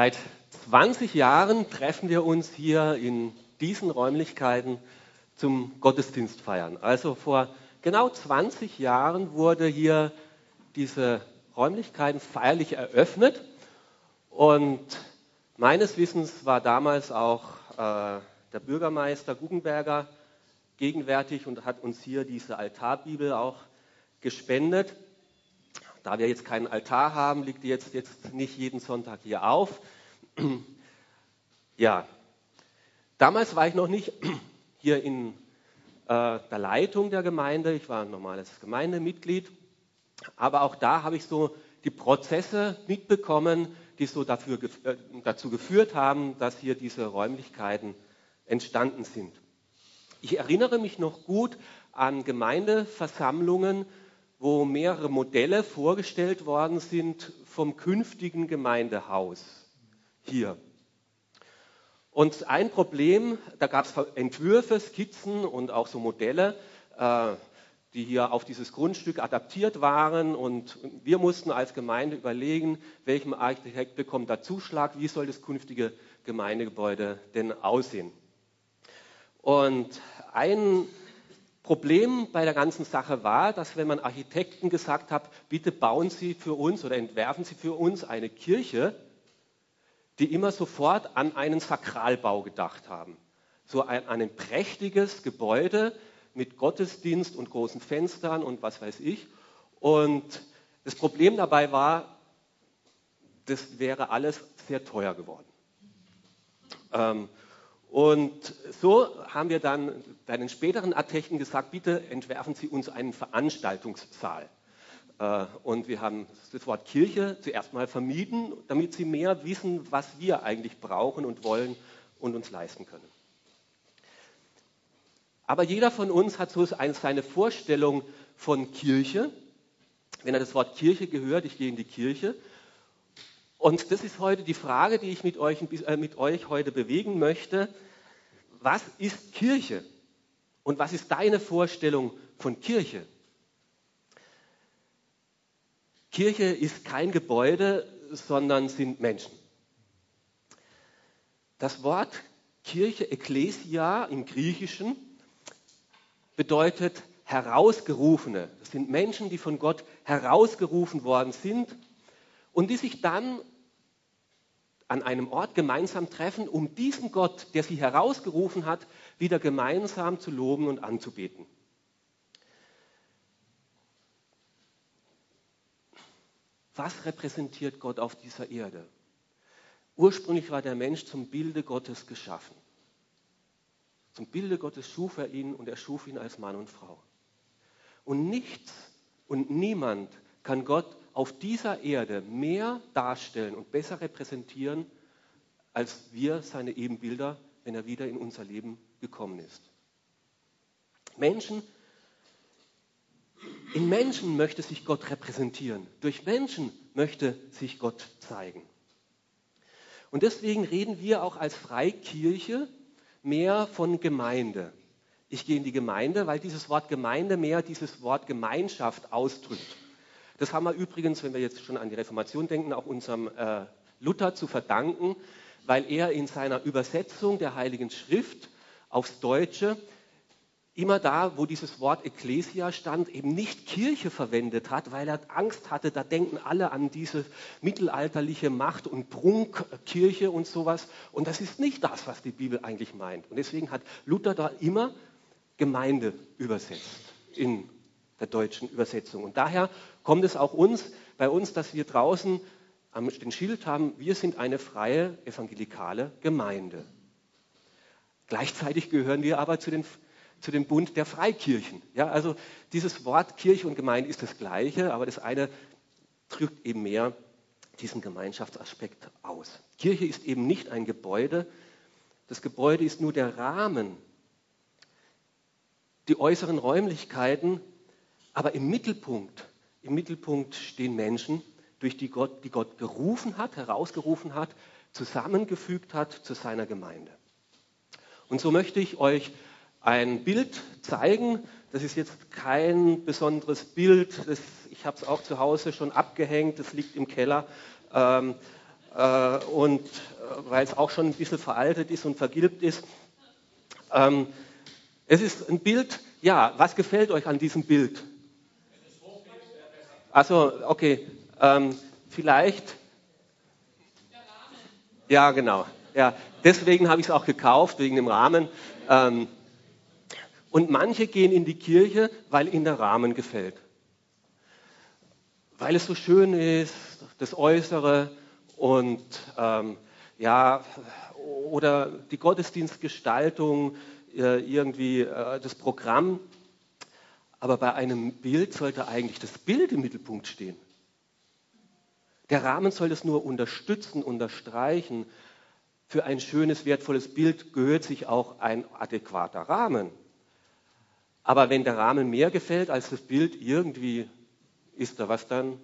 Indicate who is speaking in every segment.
Speaker 1: Seit 20 Jahren treffen wir uns hier in diesen Räumlichkeiten zum Gottesdienst feiern. Also vor genau 20 Jahren wurde hier diese Räumlichkeiten feierlich eröffnet und meines Wissens war damals auch äh, der Bürgermeister Guggenberger gegenwärtig und hat uns hier diese Altarbibel auch gespendet. Da wir jetzt keinen Altar haben, liegt die jetzt, jetzt nicht jeden Sonntag hier auf. Ja, damals war ich noch nicht hier in äh, der Leitung der Gemeinde. Ich war ein normales Gemeindemitglied. Aber auch da habe ich so die Prozesse mitbekommen, die so dafür, äh, dazu geführt haben, dass hier diese Räumlichkeiten entstanden sind. Ich erinnere mich noch gut an Gemeindeversammlungen, wo mehrere Modelle vorgestellt worden sind vom künftigen Gemeindehaus hier. Und ein Problem, da gab es Entwürfe, Skizzen und auch so Modelle, äh, die hier auf dieses Grundstück adaptiert waren. Und wir mussten als Gemeinde überlegen, welchem Architekt bekommt da Zuschlag, wie soll das künftige Gemeindegebäude denn aussehen. Und ein Problem bei der ganzen Sache war, dass wenn man Architekten gesagt hat, bitte bauen Sie für uns oder entwerfen Sie für uns eine Kirche, die immer sofort an einen Sakralbau gedacht haben. So ein, ein prächtiges Gebäude mit Gottesdienst und großen Fenstern und was weiß ich. Und das Problem dabei war, das wäre alles sehr teuer geworden. Ähm, und so haben wir dann bei den späteren Architekten gesagt, bitte entwerfen Sie uns einen Veranstaltungssaal. Äh, und wir haben das Wort Kirche zuerst mal vermieden, damit Sie mehr wissen, was wir eigentlich brauchen und wollen und uns leisten können. Aber jeder von uns hat so seine Vorstellung von Kirche. Wenn er das Wort Kirche gehört, ich gehe in die Kirche, und das ist heute die Frage, die ich mit euch, äh, mit euch heute bewegen möchte. Was ist Kirche? Und was ist deine Vorstellung von Kirche? Kirche ist kein Gebäude, sondern sind Menschen. Das Wort Kirche, Ekklesia im Griechischen, bedeutet herausgerufene. Das sind Menschen, die von Gott herausgerufen worden sind und die sich dann an einem Ort gemeinsam treffen, um diesen Gott, der sie herausgerufen hat, wieder gemeinsam zu loben und anzubeten. Was repräsentiert Gott auf dieser Erde? Ursprünglich war der Mensch zum Bilde Gottes geschaffen. Zum Bilde Gottes schuf er ihn und er schuf ihn als Mann und Frau. Und nichts und niemand kann Gott auf dieser Erde mehr darstellen und besser repräsentieren, als wir seine Ebenbilder, wenn er wieder in unser Leben gekommen ist. Menschen, in Menschen möchte sich Gott repräsentieren. Durch Menschen möchte sich Gott zeigen. Und deswegen reden wir auch als Freikirche mehr von Gemeinde. Ich gehe in die Gemeinde, weil dieses Wort Gemeinde mehr dieses Wort Gemeinschaft ausdrückt. Das haben wir übrigens, wenn wir jetzt schon an die Reformation denken, auch unserem äh, Luther zu verdanken, weil er in seiner Übersetzung der Heiligen Schrift aufs Deutsche immer da, wo dieses Wort Ecclesia stand, eben nicht Kirche verwendet hat, weil er Angst hatte, da denken alle an diese mittelalterliche Macht- und Prunkkirche und sowas. Und das ist nicht das, was die Bibel eigentlich meint. Und deswegen hat Luther da immer Gemeinde übersetzt in der deutschen Übersetzung. Und daher kommt es auch uns, bei uns, dass wir draußen den Schild haben, wir sind eine freie evangelikale Gemeinde. Gleichzeitig gehören wir aber zu, den, zu dem Bund der Freikirchen. Ja, also dieses Wort Kirche und Gemeinde ist das gleiche, aber das eine drückt eben mehr diesen Gemeinschaftsaspekt aus. Kirche ist eben nicht ein Gebäude. Das Gebäude ist nur der Rahmen. Die äußeren Räumlichkeiten aber im Mittelpunkt, im Mittelpunkt stehen Menschen, durch die Gott, die Gott gerufen hat, herausgerufen hat, zusammengefügt hat zu seiner Gemeinde. Und so möchte ich euch ein Bild zeigen. Das ist jetzt kein besonderes Bild. Das, ich habe es auch zu Hause schon abgehängt. Das liegt im Keller. Ähm, äh, und äh, weil es auch schon ein bisschen veraltet ist und vergilbt ist. Ähm, es ist ein Bild, ja, was gefällt euch an diesem Bild? Also, okay, ähm, vielleicht. Ja, genau. Ja, deswegen habe ich es auch gekauft, wegen dem Rahmen. Ähm, und manche gehen in die Kirche, weil ihnen der Rahmen gefällt. Weil es so schön ist, das Äußere und ähm, ja, oder die Gottesdienstgestaltung, äh, irgendwie äh, das Programm. Aber bei einem Bild sollte eigentlich das Bild im Mittelpunkt stehen. Der Rahmen soll das nur unterstützen, unterstreichen. Für ein schönes, wertvolles Bild gehört sich auch ein adäquater Rahmen. Aber wenn der Rahmen mehr gefällt als das Bild, irgendwie ist da was dann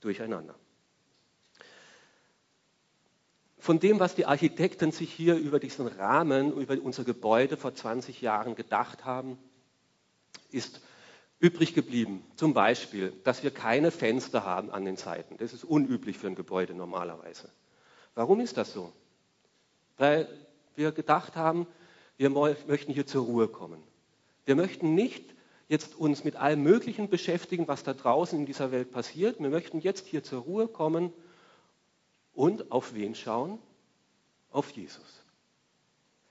Speaker 1: durcheinander. Von dem, was die Architekten sich hier über diesen Rahmen, über unser Gebäude vor 20 Jahren gedacht haben, ist übrig geblieben. Zum Beispiel, dass wir keine Fenster haben an den Seiten. Das ist unüblich für ein Gebäude normalerweise. Warum ist das so? Weil wir gedacht haben, wir möchten hier zur Ruhe kommen. Wir möchten nicht jetzt uns mit allem Möglichen beschäftigen, was da draußen in dieser Welt passiert. Wir möchten jetzt hier zur Ruhe kommen und auf wen schauen? Auf Jesus.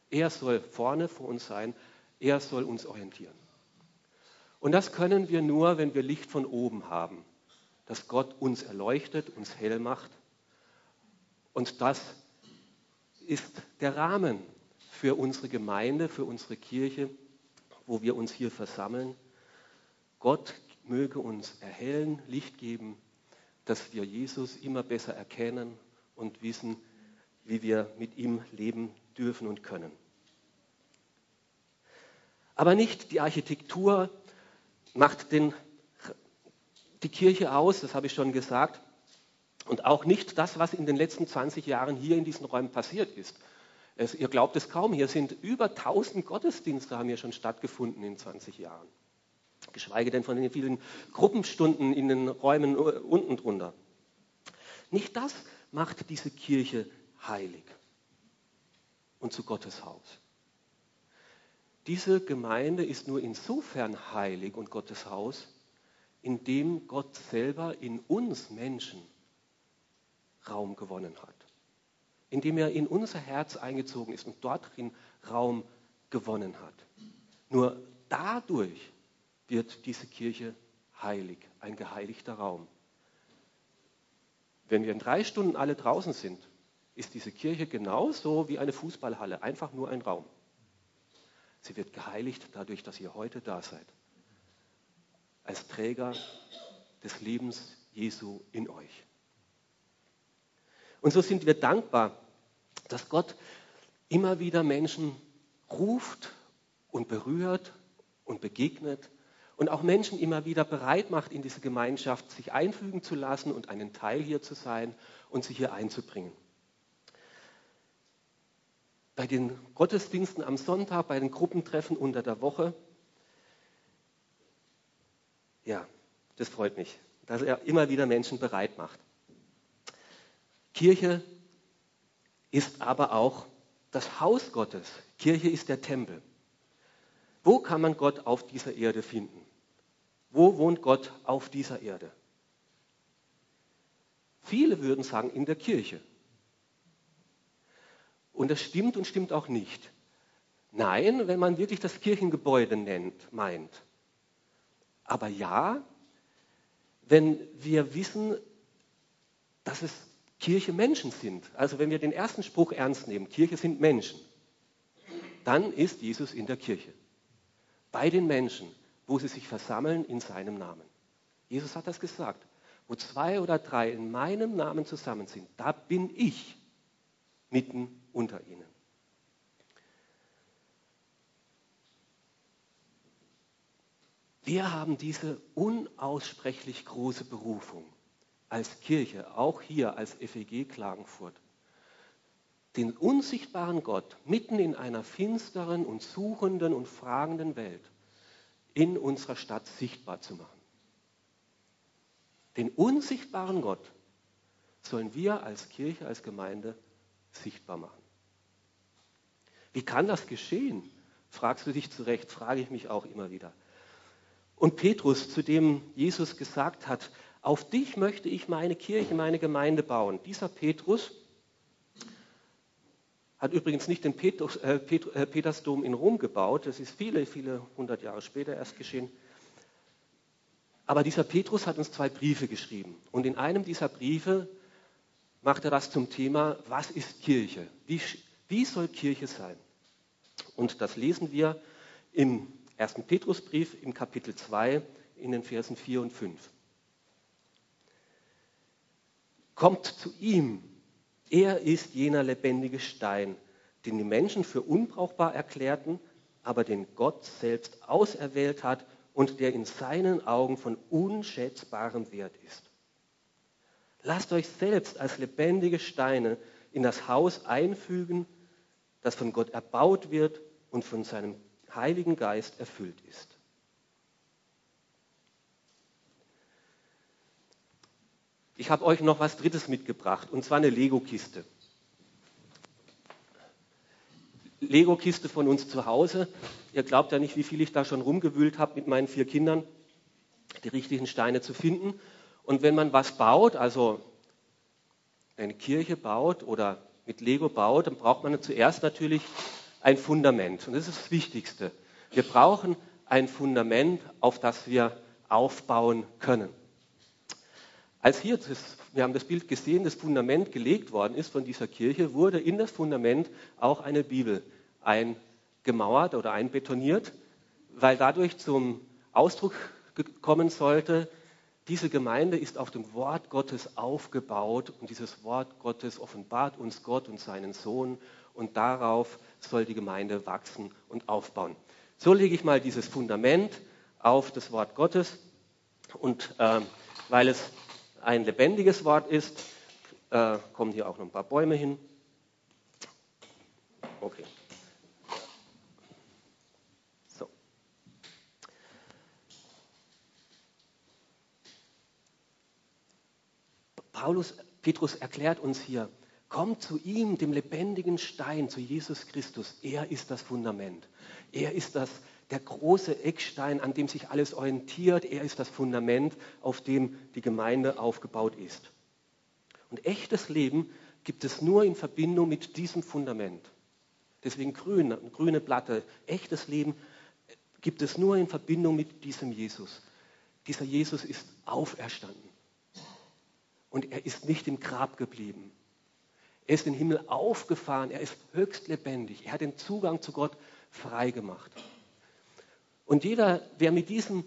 Speaker 1: Er soll vorne vor uns sein. Er soll uns orientieren. Und das können wir nur, wenn wir Licht von oben haben, dass Gott uns erleuchtet, uns hell macht. Und das ist der Rahmen für unsere Gemeinde, für unsere Kirche, wo wir uns hier versammeln. Gott möge uns erhellen, Licht geben, dass wir Jesus immer besser erkennen und wissen, wie wir mit ihm leben dürfen und können. Aber nicht die Architektur macht den, die Kirche aus, das habe ich schon gesagt, und auch nicht das, was in den letzten 20 Jahren hier in diesen Räumen passiert ist. Es, ihr glaubt es kaum, hier sind über 1000 Gottesdienste haben hier schon stattgefunden in 20 Jahren. Geschweige denn von den vielen Gruppenstunden in den Räumen unten drunter. Nicht das macht diese Kirche heilig und zu Gottes Haus. Diese Gemeinde ist nur insofern heilig und Gottes Haus, indem Gott selber in uns Menschen Raum gewonnen hat. Indem er in unser Herz eingezogen ist und dort drin Raum gewonnen hat. Nur dadurch wird diese Kirche heilig, ein geheiligter Raum. Wenn wir in drei Stunden alle draußen sind, ist diese Kirche genauso wie eine Fußballhalle, einfach nur ein Raum. Sie wird geheiligt dadurch, dass ihr heute da seid. Als Träger des Lebens Jesu in euch. Und so sind wir dankbar, dass Gott immer wieder Menschen ruft und berührt und begegnet und auch Menschen immer wieder bereit macht, in diese Gemeinschaft sich einfügen zu lassen und einen Teil hier zu sein und sich hier einzubringen bei den Gottesdiensten am Sonntag, bei den Gruppentreffen unter der Woche. Ja, das freut mich, dass er immer wieder Menschen bereit macht. Kirche ist aber auch das Haus Gottes. Kirche ist der Tempel. Wo kann man Gott auf dieser Erde finden? Wo wohnt Gott auf dieser Erde? Viele würden sagen in der Kirche. Und das stimmt und stimmt auch nicht. Nein, wenn man wirklich das Kirchengebäude nennt, meint. Aber ja, wenn wir wissen, dass es Kirche Menschen sind. Also wenn wir den ersten Spruch ernst nehmen, Kirche sind Menschen, dann ist Jesus in der Kirche. Bei den Menschen, wo sie sich versammeln in seinem Namen. Jesus hat das gesagt. Wo zwei oder drei in meinem Namen zusammen sind, da bin ich mitten unter ihnen. Wir haben diese unaussprechlich große Berufung als Kirche, auch hier als FEG Klagenfurt, den unsichtbaren Gott mitten in einer finsteren und suchenden und fragenden Welt in unserer Stadt sichtbar zu machen. Den unsichtbaren Gott sollen wir als Kirche, als Gemeinde sichtbar machen. Wie kann das geschehen? Fragst du dich zurecht, frage ich mich auch immer wieder. Und Petrus, zu dem Jesus gesagt hat, auf dich möchte ich meine Kirche, meine Gemeinde bauen. Dieser Petrus hat übrigens nicht den Petrus, äh, äh, Petersdom in Rom gebaut, das ist viele, viele hundert Jahre später erst geschehen. Aber dieser Petrus hat uns zwei Briefe geschrieben. Und in einem dieser Briefe macht er das zum Thema, was ist Kirche? Wie, wie soll Kirche sein? Und das lesen wir im ersten Petrusbrief im Kapitel 2 in den Versen 4 und 5. Kommt zu ihm, er ist jener lebendige Stein, den die Menschen für unbrauchbar erklärten, aber den Gott selbst auserwählt hat und der in seinen Augen von unschätzbarem Wert ist. Lasst euch selbst als lebendige Steine in das Haus einfügen, das von Gott erbaut wird und von seinem Heiligen Geist erfüllt ist. Ich habe euch noch was Drittes mitgebracht, und zwar eine Lego-Kiste. Lego-Kiste von uns zu Hause. Ihr glaubt ja nicht, wie viel ich da schon rumgewühlt habe mit meinen vier Kindern, die richtigen Steine zu finden. Und wenn man was baut, also eine Kirche baut oder mit Lego baut, dann braucht man zuerst natürlich ein Fundament. Und das ist das Wichtigste. Wir brauchen ein Fundament, auf das wir aufbauen können. Als hier, das, wir haben das Bild gesehen, das Fundament gelegt worden ist von dieser Kirche, wurde in das Fundament auch eine Bibel eingemauert oder einbetoniert, weil dadurch zum Ausdruck kommen sollte, diese Gemeinde ist auf dem Wort Gottes aufgebaut und dieses Wort Gottes offenbart uns Gott und seinen Sohn und darauf soll die Gemeinde wachsen und aufbauen. So lege ich mal dieses Fundament auf das Wort Gottes und äh, weil es ein lebendiges Wort ist, äh, kommen hier auch noch ein paar Bäume hin. Okay. Paulus, Petrus erklärt uns hier, kommt zu ihm, dem lebendigen Stein, zu Jesus Christus. Er ist das Fundament. Er ist das, der große Eckstein, an dem sich alles orientiert. Er ist das Fundament, auf dem die Gemeinde aufgebaut ist. Und echtes Leben gibt es nur in Verbindung mit diesem Fundament. Deswegen grün, grüne Platte. Echtes Leben gibt es nur in Verbindung mit diesem Jesus. Dieser Jesus ist auferstanden. Und er ist nicht im Grab geblieben. Er ist in den Himmel aufgefahren. Er ist höchst lebendig. Er hat den Zugang zu Gott frei gemacht. Und jeder, wer mit diesem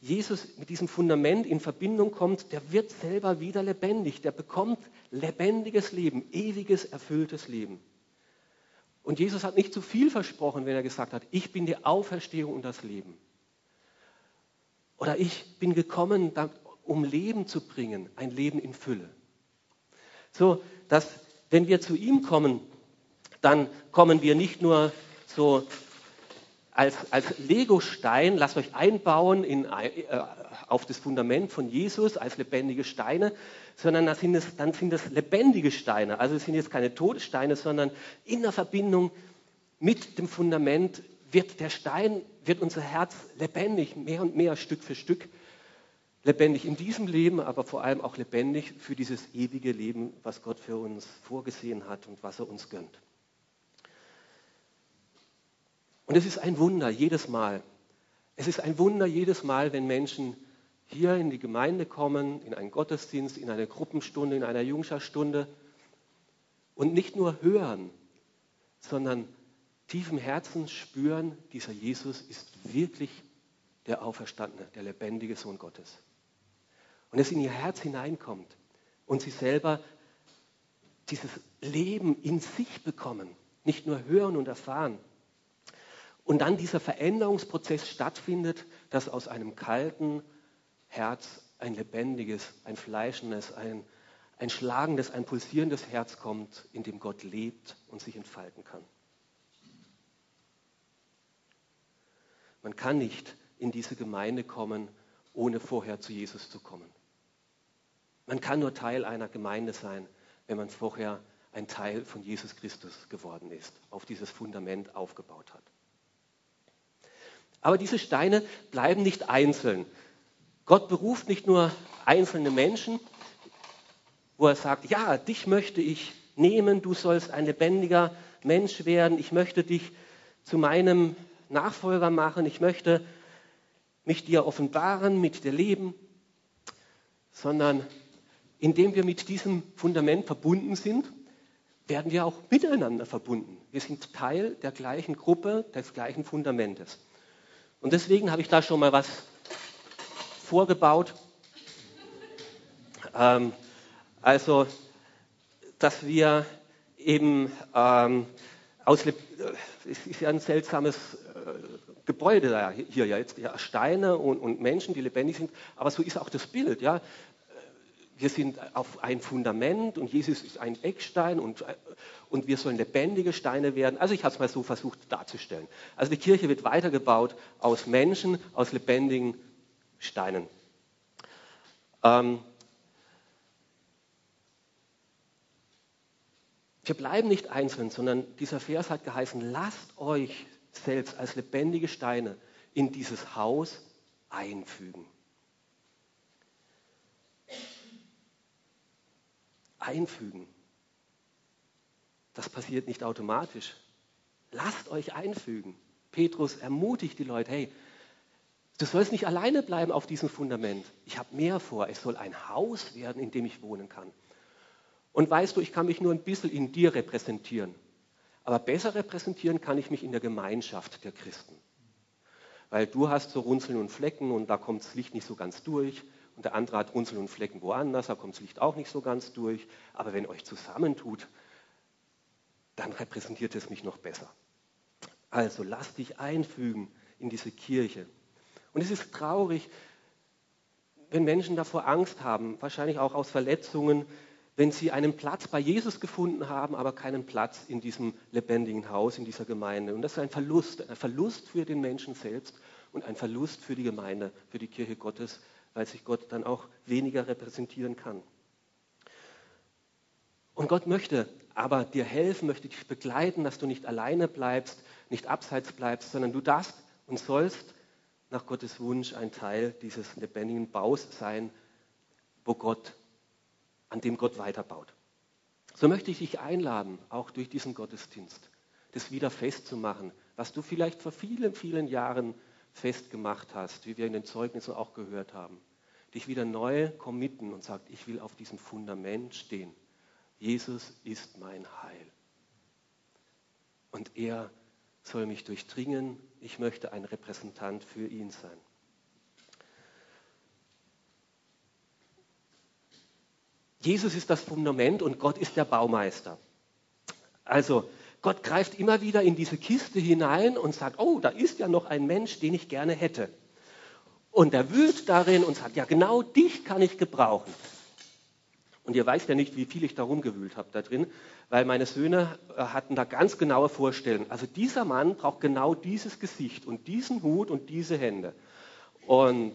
Speaker 1: Jesus, mit diesem Fundament in Verbindung kommt, der wird selber wieder lebendig. Der bekommt lebendiges Leben, ewiges, erfülltes Leben. Und Jesus hat nicht zu viel versprochen, wenn er gesagt hat, ich bin die Auferstehung und das Leben. Oder ich bin gekommen, um Leben zu bringen, ein Leben in Fülle. So, dass wenn wir zu ihm kommen, dann kommen wir nicht nur so als, als Legostein, lasst euch einbauen in, äh, auf das Fundament von Jesus als lebendige Steine, sondern dann sind, es, dann sind es lebendige Steine. Also es sind jetzt keine Todessteine, sondern in der Verbindung mit dem Fundament wird der Stein, wird unser Herz lebendig, mehr und mehr Stück für Stück lebendig in diesem Leben, aber vor allem auch lebendig für dieses ewige Leben, was Gott für uns vorgesehen hat und was er uns gönnt. Und es ist ein Wunder jedes Mal. Es ist ein Wunder jedes Mal, wenn Menschen hier in die Gemeinde kommen, in einen Gottesdienst, in eine Gruppenstunde, in einer Jungscherstunde und nicht nur hören, sondern tief im Herzen spüren, dieser Jesus ist wirklich der Auferstandene, der lebendige Sohn Gottes und es in ihr Herz hineinkommt und sie selber dieses Leben in sich bekommen, nicht nur hören und erfahren. Und dann dieser Veränderungsprozess stattfindet, dass aus einem kalten Herz ein lebendiges, ein fleischendes, ein, ein schlagendes, ein pulsierendes Herz kommt, in dem Gott lebt und sich entfalten kann. Man kann nicht in diese Gemeinde kommen, ohne vorher zu Jesus zu kommen. Man kann nur Teil einer Gemeinde sein, wenn man vorher ein Teil von Jesus Christus geworden ist, auf dieses Fundament aufgebaut hat. Aber diese Steine bleiben nicht einzeln. Gott beruft nicht nur einzelne Menschen, wo er sagt, ja, dich möchte ich nehmen, du sollst ein lebendiger Mensch werden, ich möchte dich zu meinem Nachfolger machen, ich möchte mich dir offenbaren, mit dir leben, sondern indem wir mit diesem Fundament verbunden sind, werden wir auch miteinander verbunden. Wir sind Teil der gleichen Gruppe, des gleichen Fundamentes. Und deswegen habe ich da schon mal was vorgebaut. Ähm, also, dass wir eben ähm, aus, es ist ja ein seltsames äh, Gebäude da hier ja jetzt, ja, Steine und, und, Menschen, die lebendig sind, aber so ist auch das Bild, ja. Wir sind auf ein Fundament und Jesus ist ein Eckstein und, und wir sollen lebendige Steine werden. Also ich habe es mal so versucht darzustellen. Also die Kirche wird weitergebaut aus Menschen, aus lebendigen Steinen. Ähm, wir bleiben nicht einzeln, sondern dieser Vers hat geheißen, lasst euch selbst als lebendige Steine in dieses Haus einfügen. Einfügen. Das passiert nicht automatisch. Lasst euch einfügen. Petrus ermutigt die Leute, hey, du sollst nicht alleine bleiben auf diesem Fundament. Ich habe mehr vor. Es soll ein Haus werden, in dem ich wohnen kann. Und weißt du, ich kann mich nur ein bisschen in dir repräsentieren. Aber besser repräsentieren kann ich mich in der Gemeinschaft der Christen. Weil du hast so Runzeln und Flecken und da kommt das Licht nicht so ganz durch. Und der andere hat Runzeln und Flecken woanders, da kommt das Licht auch nicht so ganz durch. Aber wenn euch zusammentut, dann repräsentiert es mich noch besser. Also lass dich einfügen in diese Kirche. Und es ist traurig, wenn Menschen davor Angst haben, wahrscheinlich auch aus Verletzungen, wenn sie einen Platz bei Jesus gefunden haben, aber keinen Platz in diesem lebendigen Haus, in dieser Gemeinde. Und das ist ein Verlust, ein Verlust für den Menschen selbst und ein Verlust für die Gemeinde, für die Kirche Gottes, weil sich Gott dann auch weniger repräsentieren kann. Und Gott möchte aber dir helfen, möchte dich begleiten, dass du nicht alleine bleibst, nicht abseits bleibst, sondern du darfst und sollst nach Gottes Wunsch ein Teil dieses lebendigen Baus sein, wo Gott an dem Gott weiterbaut. So möchte ich dich einladen, auch durch diesen Gottesdienst, das wieder festzumachen, was du vielleicht vor vielen, vielen Jahren festgemacht hast, wie wir in den Zeugnissen auch gehört haben. Dich wieder neu committen und sagt, ich will auf diesem Fundament stehen. Jesus ist mein Heil. Und er soll mich durchdringen. Ich möchte ein Repräsentant für ihn sein. Jesus ist das Fundament und Gott ist der Baumeister. Also Gott greift immer wieder in diese Kiste hinein und sagt, oh, da ist ja noch ein Mensch, den ich gerne hätte. Und er wühlt darin und sagt, ja, genau dich kann ich gebrauchen. Und ihr weißt ja nicht, wie viel ich da rumgewühlt habe da drin, weil meine Söhne äh, hatten da ganz genaue Vorstellungen. Also dieser Mann braucht genau dieses Gesicht und diesen Hut und diese Hände. Und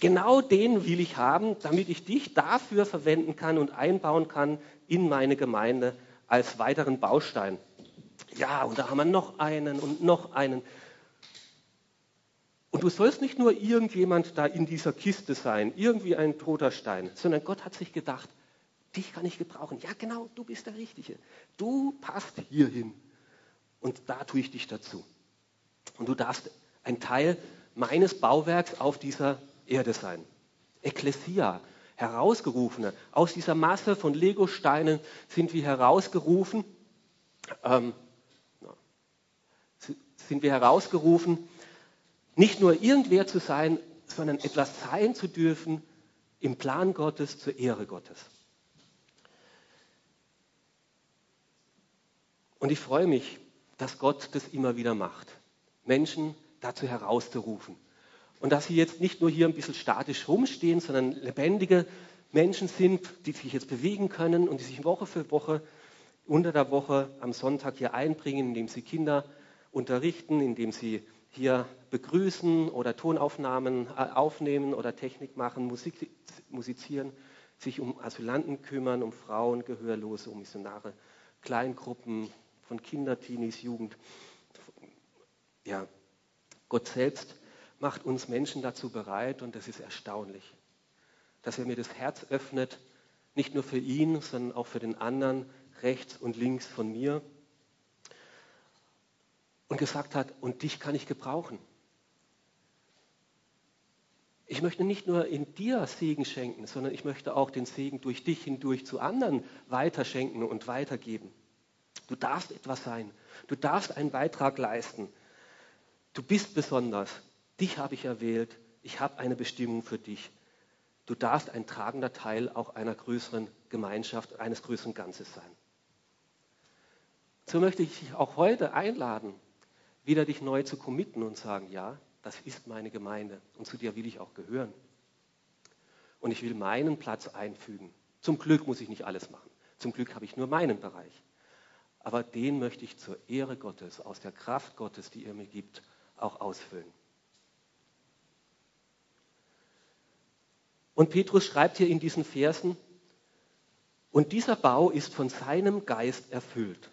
Speaker 1: Genau den will ich haben, damit ich dich dafür verwenden kann und einbauen kann in meine Gemeinde als weiteren Baustein. Ja, und da haben wir noch einen und noch einen. Und du sollst nicht nur irgendjemand da in dieser Kiste sein, irgendwie ein toter Stein, sondern Gott hat sich gedacht, dich kann ich gebrauchen. Ja, genau, du bist der Richtige. Du passt hierhin. Und da tue ich dich dazu. Und du darfst ein Teil meines Bauwerks auf dieser Erde sein. Ekklesia, Herausgerufene. Aus dieser Masse von Legosteinen sind wir herausgerufen, ähm, sind wir herausgerufen, nicht nur irgendwer zu sein, sondern etwas sein zu dürfen im Plan Gottes zur Ehre Gottes. Und ich freue mich, dass Gott das immer wieder macht, Menschen dazu herauszurufen. Und dass sie jetzt nicht nur hier ein bisschen statisch rumstehen, sondern lebendige Menschen sind, die sich jetzt bewegen können und die sich Woche für Woche unter der Woche am Sonntag hier einbringen, indem sie Kinder unterrichten, indem sie hier begrüßen oder Tonaufnahmen äh, aufnehmen oder Technik machen, Musik, musizieren. sich um Asylanten kümmern, um Frauen, Gehörlose, um Missionare, Kleingruppen von Kinder, Teenies, Jugend. Ja, Gott selbst macht uns Menschen dazu bereit und das ist erstaunlich, dass er mir das Herz öffnet, nicht nur für ihn, sondern auch für den anderen, rechts und links von mir. Und gesagt hat, und dich kann ich gebrauchen. Ich möchte nicht nur in dir Segen schenken, sondern ich möchte auch den Segen durch dich hindurch zu anderen weiterschenken und weitergeben. Du darfst etwas sein. Du darfst einen Beitrag leisten. Du bist besonders. Dich habe ich erwählt. Ich habe eine Bestimmung für dich. Du darfst ein tragender Teil auch einer größeren Gemeinschaft, eines größeren Ganzes sein. So möchte ich dich auch heute einladen, wieder dich neu zu committen und sagen, ja, das ist meine Gemeinde und zu dir will ich auch gehören. Und ich will meinen Platz einfügen. Zum Glück muss ich nicht alles machen. Zum Glück habe ich nur meinen Bereich. Aber den möchte ich zur Ehre Gottes, aus der Kraft Gottes, die er mir gibt, auch ausfüllen. Und Petrus schreibt hier in diesen Versen, und dieser Bau ist von seinem Geist erfüllt.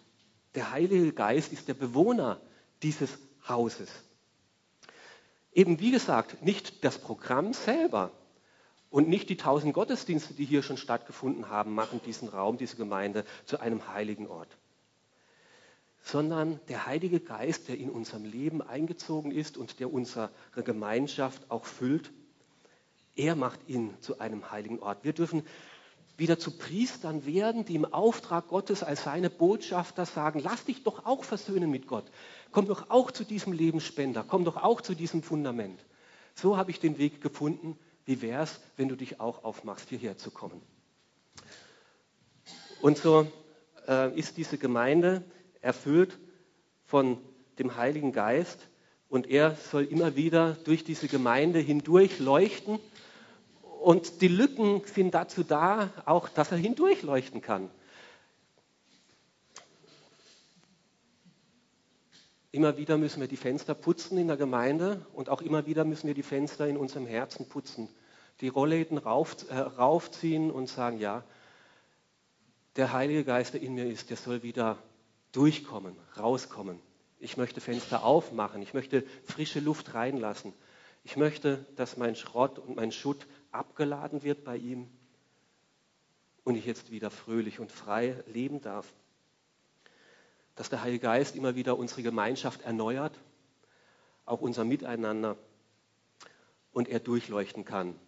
Speaker 1: Der Heilige Geist ist der Bewohner dieses Hauses. Eben wie gesagt, nicht das Programm selber und nicht die tausend Gottesdienste, die hier schon stattgefunden haben, machen diesen Raum, diese Gemeinde zu einem heiligen Ort, sondern der Heilige Geist, der in unserem Leben eingezogen ist und der unsere Gemeinschaft auch füllt, er macht ihn zu einem heiligen Ort. Wir dürfen wieder zu Priestern werden, die im Auftrag Gottes als seine Botschafter sagen, lass dich doch auch versöhnen mit Gott. Komm doch auch zu diesem Lebensspender, komm doch auch zu diesem Fundament. So habe ich den Weg gefunden. Wie wäre es, wenn du dich auch aufmachst, hierher zu kommen? Und so äh, ist diese Gemeinde erfüllt von dem Heiligen Geist und er soll immer wieder durch diese Gemeinde hindurch leuchten und die Lücken sind dazu da, auch dass er hindurchleuchten kann. Immer wieder müssen wir die Fenster putzen in der Gemeinde und auch immer wieder müssen wir die Fenster in unserem Herzen putzen. Die Rollläden rauf, äh, raufziehen und sagen, ja, der Heilige Geist, der in mir ist, der soll wieder durchkommen, rauskommen. Ich möchte Fenster aufmachen, ich möchte frische Luft reinlassen. Ich möchte, dass mein Schrott und mein Schutt abgeladen wird bei ihm und ich jetzt wieder fröhlich und frei leben darf. Dass der Heilige Geist immer wieder unsere Gemeinschaft erneuert, auch unser Miteinander und er durchleuchten kann.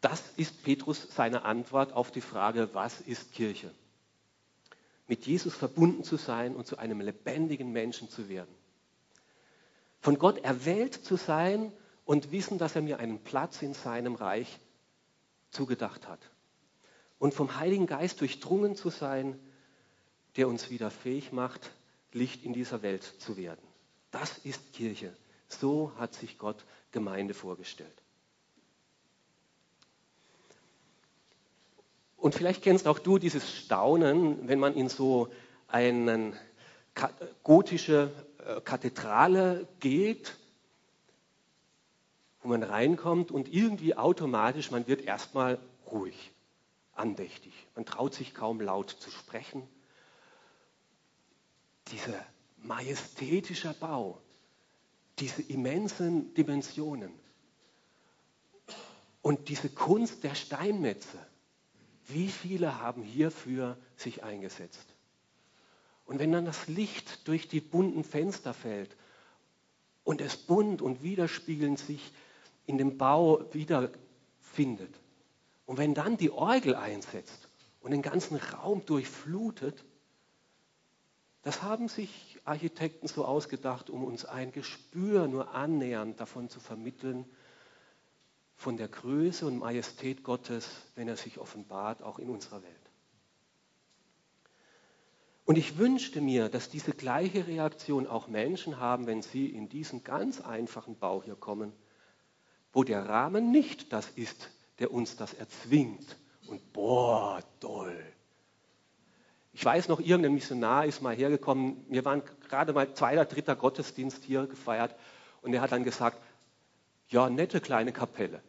Speaker 1: Das ist Petrus seine Antwort auf die Frage, was ist Kirche? Mit Jesus verbunden zu sein und zu einem lebendigen Menschen zu werden. Von Gott erwählt zu sein und wissen, dass er mir einen Platz in seinem Reich zugedacht hat. Und vom Heiligen Geist durchdrungen zu sein, der uns wieder fähig macht, Licht in dieser Welt zu werden. Das ist Kirche. So hat sich Gott Gemeinde vorgestellt. Und vielleicht kennst auch du dieses Staunen, wenn man in so eine gotische äh, Kathedrale geht wo man reinkommt und irgendwie automatisch, man wird erstmal ruhig, andächtig. Man traut sich kaum laut zu sprechen. Dieser majestätische Bau, diese immensen Dimensionen und diese Kunst der Steinmetze, wie viele haben hierfür sich eingesetzt? Und wenn dann das Licht durch die bunten Fenster fällt und es bunt und widerspiegelnd sich in dem Bau wiederfindet. Und wenn dann die Orgel einsetzt und den ganzen Raum durchflutet, das haben sich Architekten so ausgedacht, um uns ein Gespür nur annähernd davon zu vermitteln, von der Größe und Majestät Gottes, wenn er sich offenbart, auch in unserer Welt. Und ich wünschte mir, dass diese gleiche Reaktion auch Menschen haben, wenn sie in diesen ganz einfachen Bau hier kommen wo der Rahmen nicht das ist, der uns das erzwingt. Und boah, toll. Ich weiß noch, irgendein Missionar ist mal hergekommen, wir waren gerade mal zweiter, dritter Gottesdienst hier gefeiert und er hat dann gesagt, ja, nette kleine Kapelle.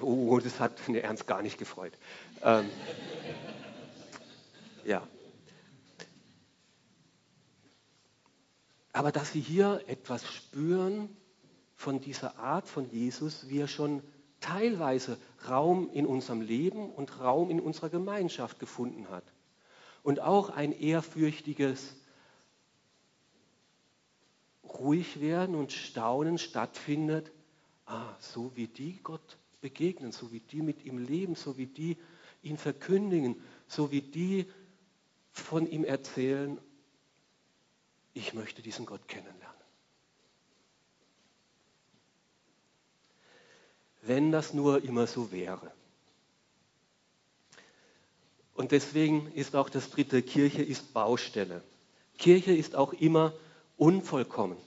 Speaker 1: Oh, das hat den Ernst gar nicht gefreut. Ähm, ja. Aber dass Sie hier etwas spüren von dieser Art von Jesus, wie er schon teilweise Raum in unserem Leben und Raum in unserer Gemeinschaft gefunden hat. Und auch ein ehrfürchtiges Ruhigwerden und Staunen stattfindet. Ah, so wie die Gott begegnen, so wie die mit ihm leben, so wie die ihn verkündigen, so wie die von ihm erzählen, ich möchte diesen Gott kennenlernen. Wenn das nur immer so wäre. Und deswegen ist auch das dritte, Kirche ist Baustelle. Kirche ist auch immer unvollkommen.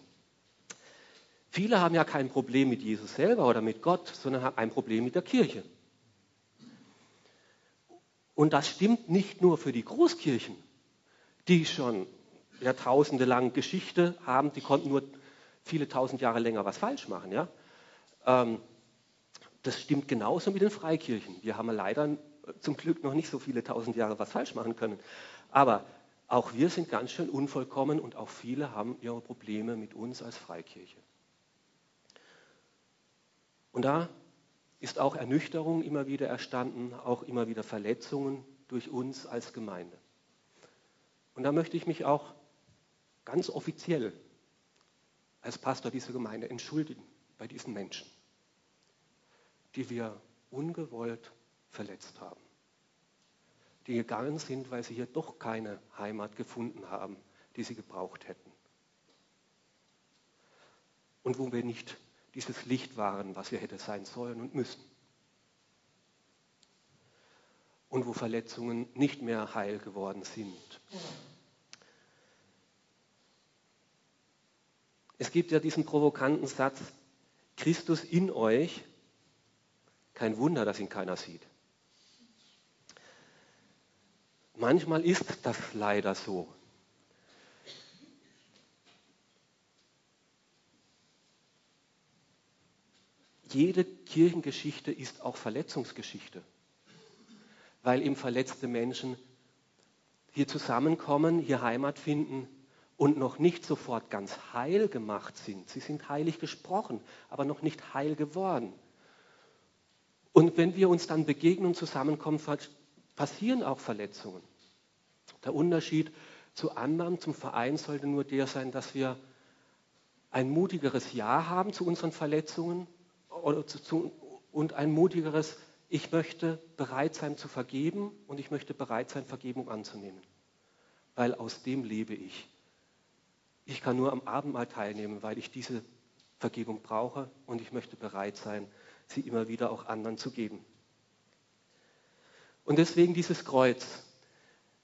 Speaker 1: Viele haben ja kein Problem mit Jesus selber oder mit Gott, sondern haben ein Problem mit der Kirche. Und das stimmt nicht nur für die Großkirchen, die schon Jahrtausende lang Geschichte haben, die konnten nur viele tausend Jahre länger was falsch machen. Ja? Ähm, das stimmt genauso mit den Freikirchen. Wir haben leider zum Glück noch nicht so viele tausend Jahre was falsch machen können. Aber auch wir sind ganz schön unvollkommen und auch viele haben ihre Probleme mit uns als Freikirche. Und da ist auch Ernüchterung immer wieder erstanden, auch immer wieder Verletzungen durch uns als Gemeinde. Und da möchte ich mich auch ganz offiziell als Pastor dieser Gemeinde entschuldigen bei diesen Menschen, die wir ungewollt verletzt haben, die gegangen sind, weil sie hier doch keine Heimat gefunden haben, die sie gebraucht hätten. Und wo wir nicht dieses Licht waren, was wir hätte sein sollen und müssen. Und wo Verletzungen nicht mehr heil geworden sind. Es gibt ja diesen provokanten Satz, Christus in euch, kein Wunder, dass ihn keiner sieht. Manchmal ist das leider so. Jede Kirchengeschichte ist auch Verletzungsgeschichte, weil eben verletzte Menschen hier zusammenkommen, hier Heimat finden und noch nicht sofort ganz heil gemacht sind. Sie sind heilig gesprochen, aber noch nicht heil geworden. Und wenn wir uns dann begegnen und zusammenkommen, passieren auch Verletzungen. Der Unterschied zu anderen, zum Verein sollte nur der sein, dass wir ein mutigeres Ja haben zu unseren Verletzungen und ein mutigeres, ich möchte bereit sein zu vergeben und ich möchte bereit sein, Vergebung anzunehmen. Weil aus dem lebe ich. Ich kann nur am Abendmahl teilnehmen, weil ich diese Vergebung brauche und ich möchte bereit sein, sie immer wieder auch anderen zu geben. Und deswegen dieses Kreuz.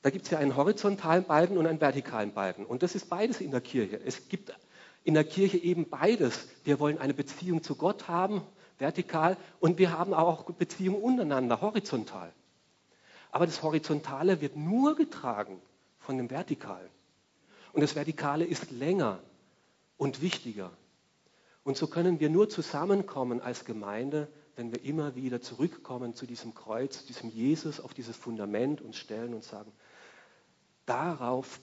Speaker 1: Da gibt es ja einen horizontalen Balken und einen vertikalen Balken. Und das ist beides in der Kirche. Es gibt in der Kirche eben beides. Wir wollen eine Beziehung zu Gott haben, vertikal, und wir haben auch Beziehungen untereinander, horizontal. Aber das Horizontale wird nur getragen von dem Vertikalen. Und das Vertikale ist länger und wichtiger. Und so können wir nur zusammenkommen als Gemeinde, wenn wir immer wieder zurückkommen zu diesem Kreuz, diesem Jesus, auf dieses Fundament und stellen und sagen, darauf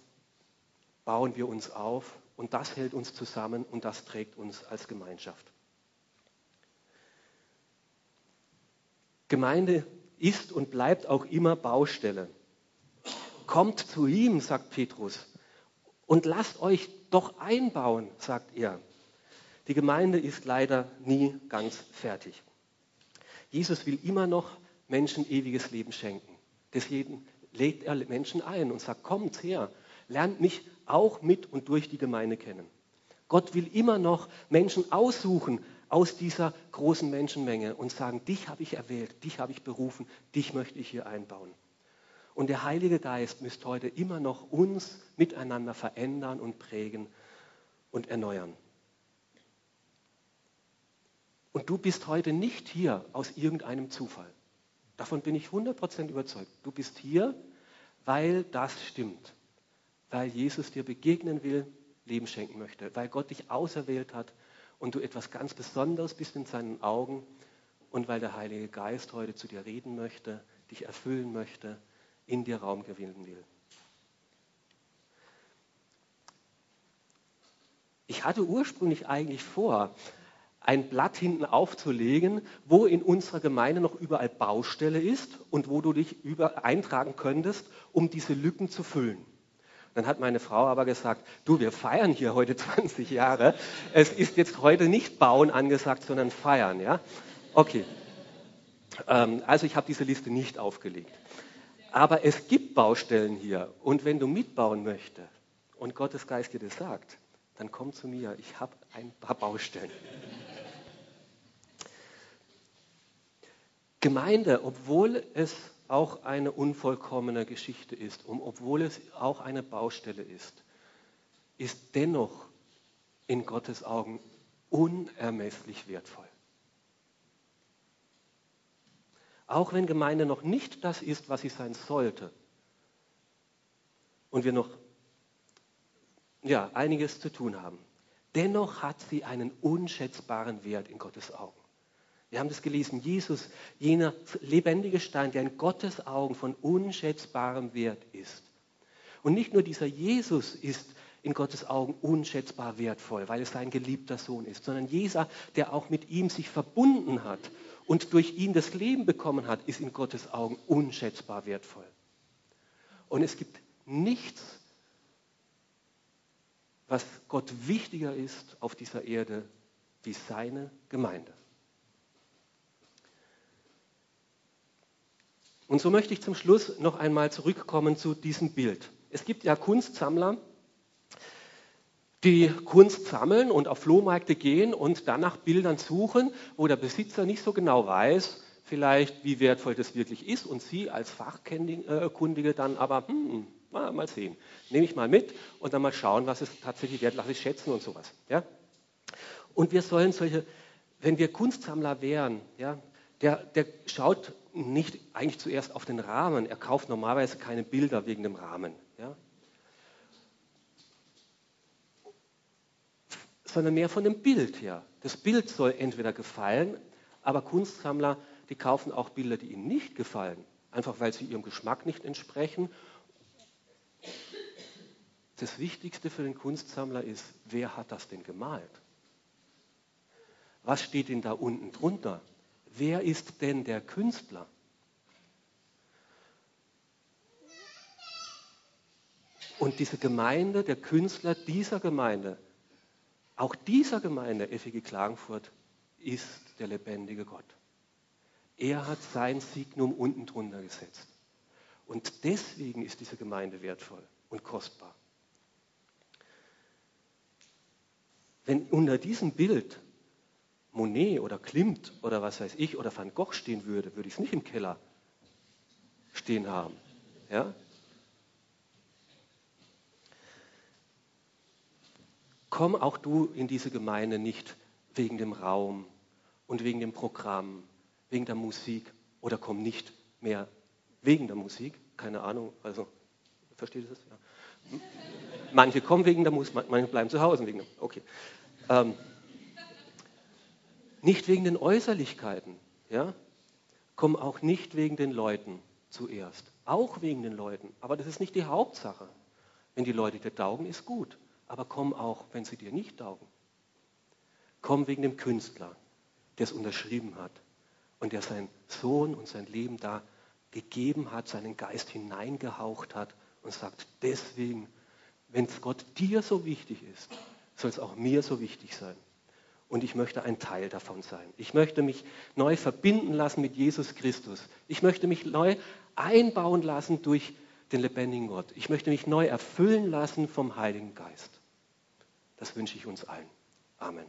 Speaker 1: bauen wir uns auf und das hält uns zusammen und das trägt uns als Gemeinschaft. Gemeinde ist und bleibt auch immer Baustelle. Kommt zu ihm, sagt Petrus, und lasst euch doch einbauen, sagt er. Die Gemeinde ist leider nie ganz fertig. Jesus will immer noch Menschen ewiges Leben schenken. Deswegen lädt er Menschen ein und sagt, kommt her, lernt mich auch mit und durch die Gemeinde kennen. Gott will immer noch Menschen aussuchen aus dieser großen Menschenmenge und sagen, dich habe ich erwählt, dich habe ich berufen, dich möchte ich hier einbauen. Und der Heilige Geist müsste heute immer noch uns miteinander verändern und prägen und erneuern. Und du bist heute nicht hier aus irgendeinem Zufall. Davon bin ich 100% überzeugt. Du bist hier, weil das stimmt weil Jesus dir begegnen will, Leben schenken möchte, weil Gott dich auserwählt hat und du etwas ganz Besonderes bist in seinen Augen und weil der Heilige Geist heute zu dir reden möchte, dich erfüllen möchte, in dir Raum gewinnen will. Ich hatte ursprünglich eigentlich vor, ein Blatt hinten aufzulegen, wo in unserer Gemeinde noch überall Baustelle ist und wo du dich über eintragen könntest, um diese Lücken zu füllen. Dann hat meine Frau aber gesagt, du, wir feiern hier heute 20 Jahre. Es ist jetzt heute nicht Bauen angesagt, sondern Feiern. Ja? Okay. Ähm, also ich habe diese Liste nicht aufgelegt. Aber es gibt Baustellen hier. Und wenn du mitbauen möchtest und Gottes Geist dir das sagt, dann komm zu mir, ich habe ein paar Baustellen. Gemeinde, obwohl es auch eine unvollkommene Geschichte ist und obwohl es auch eine Baustelle ist, ist dennoch in Gottes Augen unermesslich wertvoll. Auch wenn Gemeinde noch nicht das ist, was sie sein sollte und wir noch ja, einiges zu tun haben. Dennoch hat sie einen unschätzbaren Wert in Gottes Augen. Wir haben das gelesen, Jesus, jener lebendige Stein, der in Gottes Augen von unschätzbarem Wert ist. Und nicht nur dieser Jesus ist in Gottes Augen unschätzbar wertvoll, weil es sein geliebter Sohn ist, sondern Jesus, der auch mit ihm sich verbunden hat und durch ihn das Leben bekommen hat, ist in Gottes Augen unschätzbar wertvoll. Und es gibt nichts, was Gott wichtiger ist auf dieser Erde wie seine Gemeinde. Und so möchte ich zum Schluss noch einmal zurückkommen zu diesem Bild. Es gibt ja Kunstsammler, die Kunst sammeln und auf Flohmärkte gehen und dann nach Bildern suchen, wo der Besitzer nicht so genau weiß, vielleicht wie wertvoll das wirklich ist und Sie als Fachkundige dann aber, hm, Mal, sehen. Nehme ich mal mit und dann mal schauen, was es tatsächlich wert, lasse ich schätzen und sowas. Ja? Und wir sollen solche, wenn wir Kunstsammler wären, ja, der, der schaut nicht eigentlich zuerst auf den Rahmen. Er kauft normalerweise keine Bilder wegen dem Rahmen. Ja? Sondern mehr von dem Bild her. Das Bild soll entweder gefallen, aber Kunstsammler, die kaufen auch Bilder, die ihnen nicht gefallen. Einfach weil sie ihrem Geschmack nicht entsprechen das Wichtigste für den Kunstsammler ist, wer hat das denn gemalt? Was steht denn da unten drunter? Wer ist denn der Künstler? Und diese Gemeinde, der Künstler dieser Gemeinde, auch dieser Gemeinde, FEG Klagenfurt, ist der lebendige Gott. Er hat sein Signum unten drunter gesetzt. Und deswegen ist diese Gemeinde wertvoll und kostbar. Wenn unter diesem Bild Monet oder Klimt oder was weiß ich oder Van Gogh stehen würde, würde ich es nicht im Keller stehen haben. Ja? Komm auch du in diese Gemeinde nicht wegen dem Raum und wegen dem Programm, wegen der Musik oder komm nicht mehr wegen der Musik, keine Ahnung, also versteht ihr das? Ja. Manche kommen wegen der Musik, manche bleiben zu Hause wegen der Okay. Ähm, nicht wegen den Äußerlichkeiten, ja? Komm auch nicht wegen den Leuten zuerst. Auch wegen den Leuten, aber das ist nicht die Hauptsache. Wenn die Leute dir taugen, ist gut, aber komm auch, wenn sie dir nicht taugen. Komm wegen dem Künstler, der es unterschrieben hat und der seinen Sohn und sein Leben da gegeben hat, seinen Geist hineingehaucht hat und sagt, deswegen, wenn es Gott dir so wichtig ist, soll es auch mir so wichtig sein. Und ich möchte ein Teil davon sein. Ich möchte mich neu verbinden lassen mit Jesus Christus. Ich möchte mich neu einbauen lassen durch den lebendigen Gott. Ich möchte mich neu erfüllen lassen vom Heiligen Geist. Das wünsche ich uns allen. Amen.